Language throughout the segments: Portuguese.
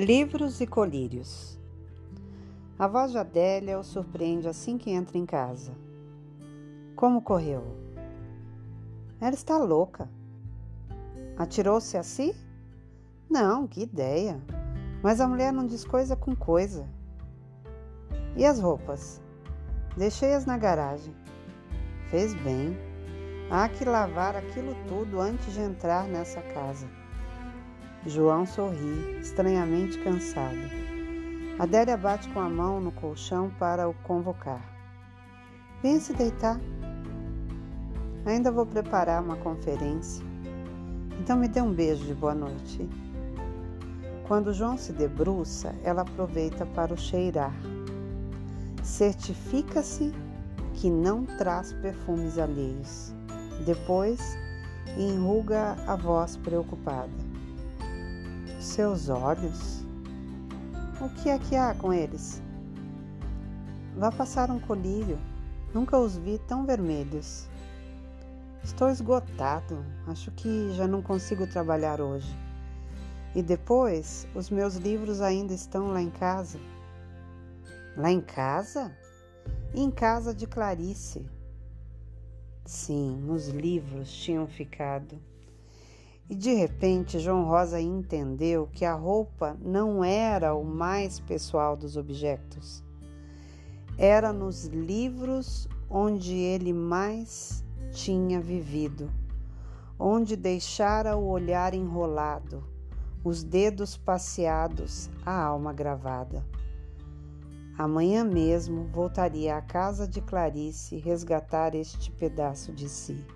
Livros e colírios. A voz de Adélia o surpreende assim que entra em casa. Como correu? Ela está louca. Atirou-se a si? Não, que ideia. Mas a mulher não diz coisa com coisa. E as roupas? Deixei-as na garagem. Fez bem. Há que lavar aquilo tudo antes de entrar nessa casa. João sorri, estranhamente cansado. Adélia bate com a mão no colchão para o convocar. Venha se deitar. Ainda vou preparar uma conferência. Então me dê um beijo de boa noite. Quando João se debruça, ela aproveita para o cheirar. Certifica-se que não traz perfumes alheios. Depois, enruga a voz preocupada. Seus olhos? O que é que há com eles? Vá passar um colírio. Nunca os vi tão vermelhos. Estou esgotado. Acho que já não consigo trabalhar hoje. E depois, os meus livros ainda estão lá em casa. Lá em casa? em casa de Clarice. Sim, os livros tinham ficado. E de repente João Rosa entendeu que a roupa não era o mais pessoal dos objetos. Era nos livros onde ele mais tinha vivido, onde deixara o olhar enrolado, os dedos passeados, a alma gravada. Amanhã mesmo voltaria à casa de Clarice resgatar este pedaço de si.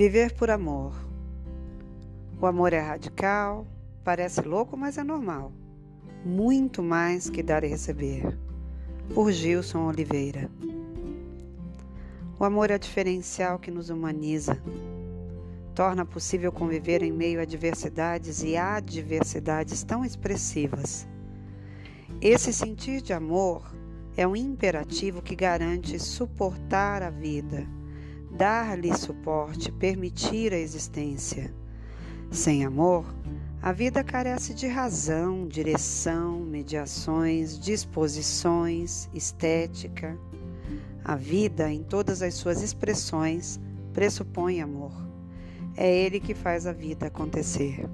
Viver por amor. O amor é radical, parece louco, mas é normal. Muito mais que dar e receber. Por Gilson Oliveira. O amor é diferencial que nos humaniza. Torna possível conviver em meio a diversidades e adversidades tão expressivas. Esse sentir de amor é um imperativo que garante suportar a vida dar-lhe suporte, permitir a existência. Sem amor, a vida carece de razão, direção, mediações, disposições, estética. A vida, em todas as suas expressões, pressupõe amor. É ele que faz a vida acontecer.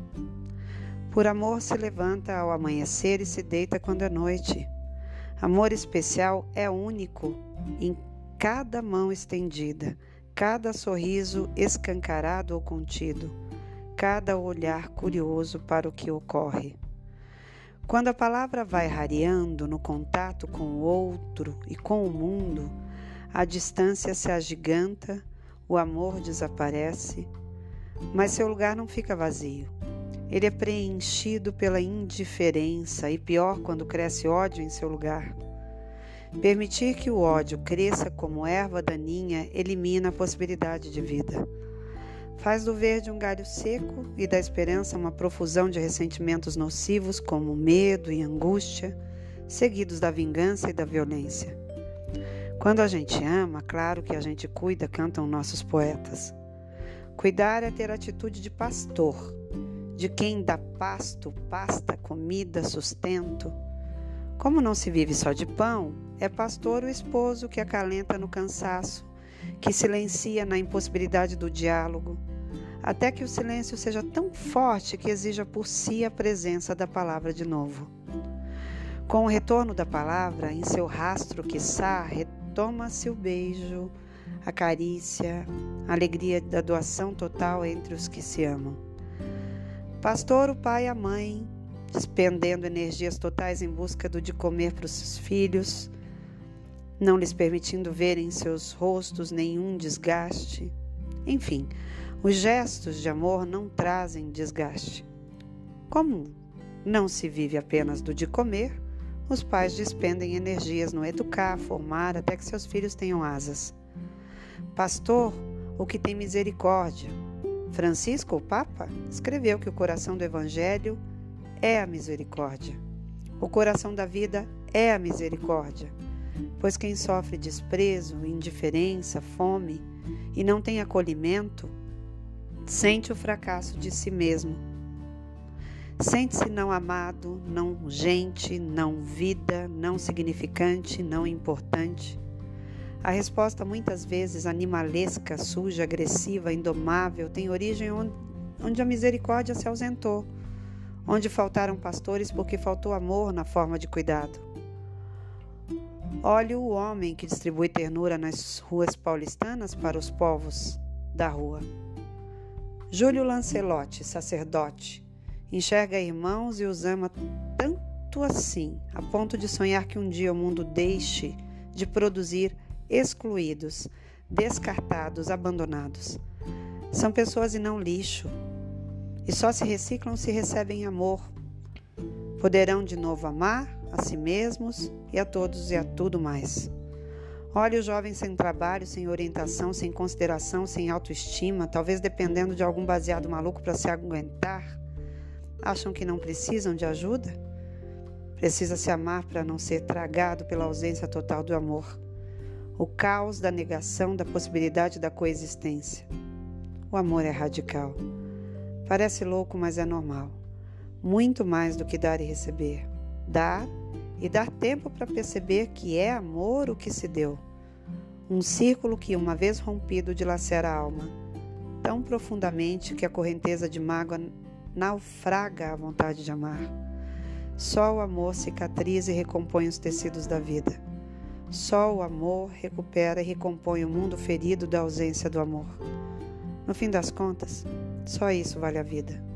Por amor se levanta ao amanhecer e se deita quando é noite. Amor especial é único em cada mão estendida cada sorriso escancarado ou contido, cada olhar curioso para o que ocorre. Quando a palavra vai rareando no contato com o outro e com o mundo, a distância se agiganta, o amor desaparece, mas seu lugar não fica vazio. Ele é preenchido pela indiferença e pior quando cresce ódio em seu lugar. Permitir que o ódio cresça como erva daninha elimina a possibilidade de vida. Faz do verde um galho seco e da esperança uma profusão de ressentimentos nocivos como medo e angústia, seguidos da vingança e da violência. Quando a gente ama, claro que a gente cuida, cantam nossos poetas. Cuidar é ter atitude de pastor, de quem dá pasto, pasta, comida, sustento. Como não se vive só de pão, é pastor o esposo que acalenta no cansaço, que silencia na impossibilidade do diálogo, até que o silêncio seja tão forte que exija por si a presença da palavra de novo. Com o retorno da palavra, em seu rastro, quiçá, retoma-se o beijo, a carícia, a alegria da doação total entre os que se amam. Pastor, o pai e a mãe, despendendo energias totais em busca do de comer para os seus filhos, não lhes permitindo ver em seus rostos nenhum desgaste. Enfim, os gestos de amor não trazem desgaste. Como não se vive apenas do de comer, os pais despendem energias no educar, formar, até que seus filhos tenham asas. Pastor, o que tem misericórdia. Francisco, o Papa, escreveu que o coração do Evangelho é a misericórdia. O coração da vida é a misericórdia. Pois quem sofre desprezo, indiferença, fome e não tem acolhimento, sente o fracasso de si mesmo. Sente-se não amado, não gente, não vida, não significante, não importante. A resposta, muitas vezes animalesca, suja, agressiva, indomável, tem origem onde a misericórdia se ausentou, onde faltaram pastores porque faltou amor na forma de cuidado. Olhe o homem que distribui ternura nas ruas paulistanas para os povos da rua. Júlio Lancelotti, sacerdote, enxerga irmãos e os ama tanto assim, a ponto de sonhar que um dia o mundo deixe de produzir excluídos, descartados, abandonados. São pessoas e não lixo, e só se reciclam se recebem amor. Poderão de novo amar a si mesmos e a todos e a tudo mais. Olhe o jovem sem trabalho, sem orientação, sem consideração, sem autoestima, talvez dependendo de algum baseado maluco para se aguentar. Acham que não precisam de ajuda? Precisa se amar para não ser tragado pela ausência total do amor. O caos da negação da possibilidade da coexistência. O amor é radical. Parece louco, mas é normal. Muito mais do que dar e receber. Dar e dar tempo para perceber que é amor o que se deu. Um círculo que, uma vez rompido, dilacera a alma, tão profundamente que a correnteza de mágoa naufraga a vontade de amar. Só o amor cicatriza e recompõe os tecidos da vida. Só o amor recupera e recompõe o mundo ferido da ausência do amor. No fim das contas, só isso vale a vida.